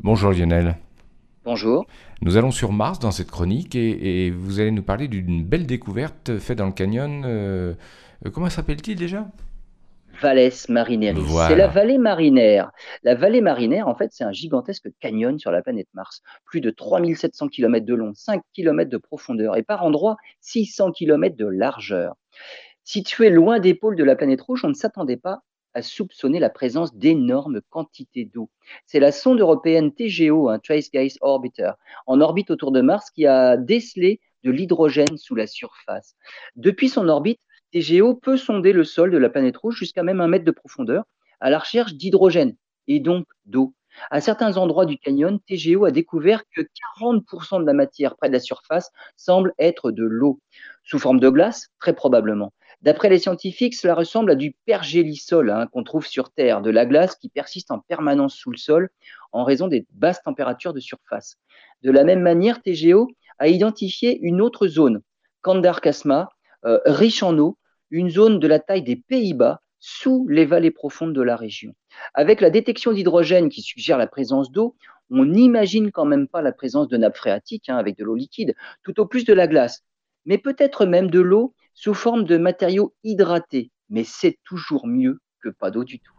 Bonjour Lionel. Bonjour. Nous allons sur Mars dans cette chronique et, vous allez nous parler d'une belle découverte faite dans le canyon. Euh, comment s'appelle-t-il déjà? Valles Marineris. C'est la vallée marinaire. La vallée marinaire, en fait, c'est un gigantesque canyon sur la planète Mars. Plus de 3700 km de long, 5 km de profondeur et par endroits 600 km de largeur. Situé loin des pôles de la planète rouge, on ne s'attendait pas à soupçonner la présence d'énormes quantités d'eau. C'est la sonde européenne TGO, un Trace Gas Orbiter, en orbite autour de Mars, qui a décelé de l'hydrogène sous la surface. Depuis son orbite, TGO peut sonder le sol de la planète rouge jusqu'à même un mètre de profondeur à la recherche d'hydrogène et donc d'eau. À certains endroits du canyon, TGO a découvert que 40% de la matière près de la surface semble être de l'eau, sous forme de glace, très probablement. D'après les scientifiques, cela ressemble à du pergélisol hein, qu'on trouve sur Terre, de la glace qui persiste en permanence sous le sol en raison des basses températures de surface. De la même manière, TGO a identifié une autre zone, Kandarkasma, euh, riche en eau, une zone de la taille des Pays-Bas sous les vallées profondes de la région. Avec la détection d'hydrogène qui suggère la présence d'eau, on n'imagine quand même pas la présence de nappes phréatiques hein, avec de l'eau liquide, tout au plus de la glace, mais peut-être même de l'eau sous forme de matériaux hydratés, mais c'est toujours mieux que pas d'eau du tout.